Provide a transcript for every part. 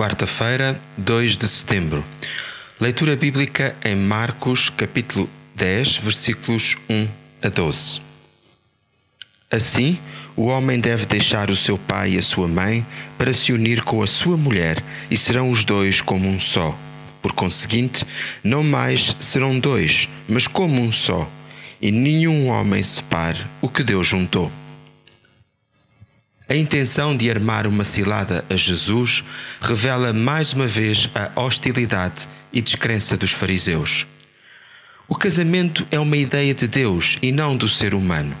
Quarta-feira, 2 de setembro. Leitura bíblica em Marcos, capítulo 10, versículos 1 a 12. Assim, o homem deve deixar o seu pai e a sua mãe para se unir com a sua mulher, e serão os dois como um só. Por conseguinte, não mais serão dois, mas como um só. E nenhum homem separe o que Deus juntou. A intenção de armar uma cilada a Jesus revela mais uma vez a hostilidade e descrença dos fariseus. O casamento é uma ideia de Deus e não do ser humano.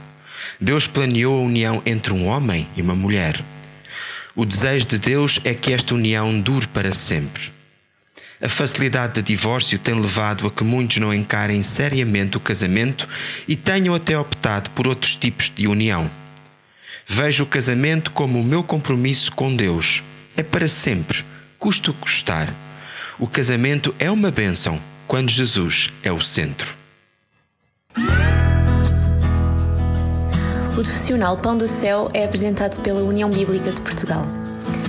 Deus planeou a união entre um homem e uma mulher. O desejo de Deus é que esta união dure para sempre. A facilidade de divórcio tem levado a que muitos não encarem seriamente o casamento e tenham até optado por outros tipos de união. Vejo o casamento como o meu compromisso com Deus. É para sempre, custa o custar. O casamento é uma bênção quando Jesus é o centro. O profissional Pão do Céu é apresentado pela União Bíblica de Portugal.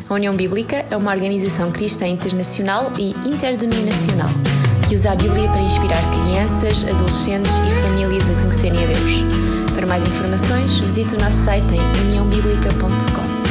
A União Bíblica é uma organização cristã internacional e interdenominacional que usa a Bíblia para inspirar crianças, adolescentes e famílias a conhecerem a Deus. Para mais informações, visite o nosso site em uniãobíblica.com.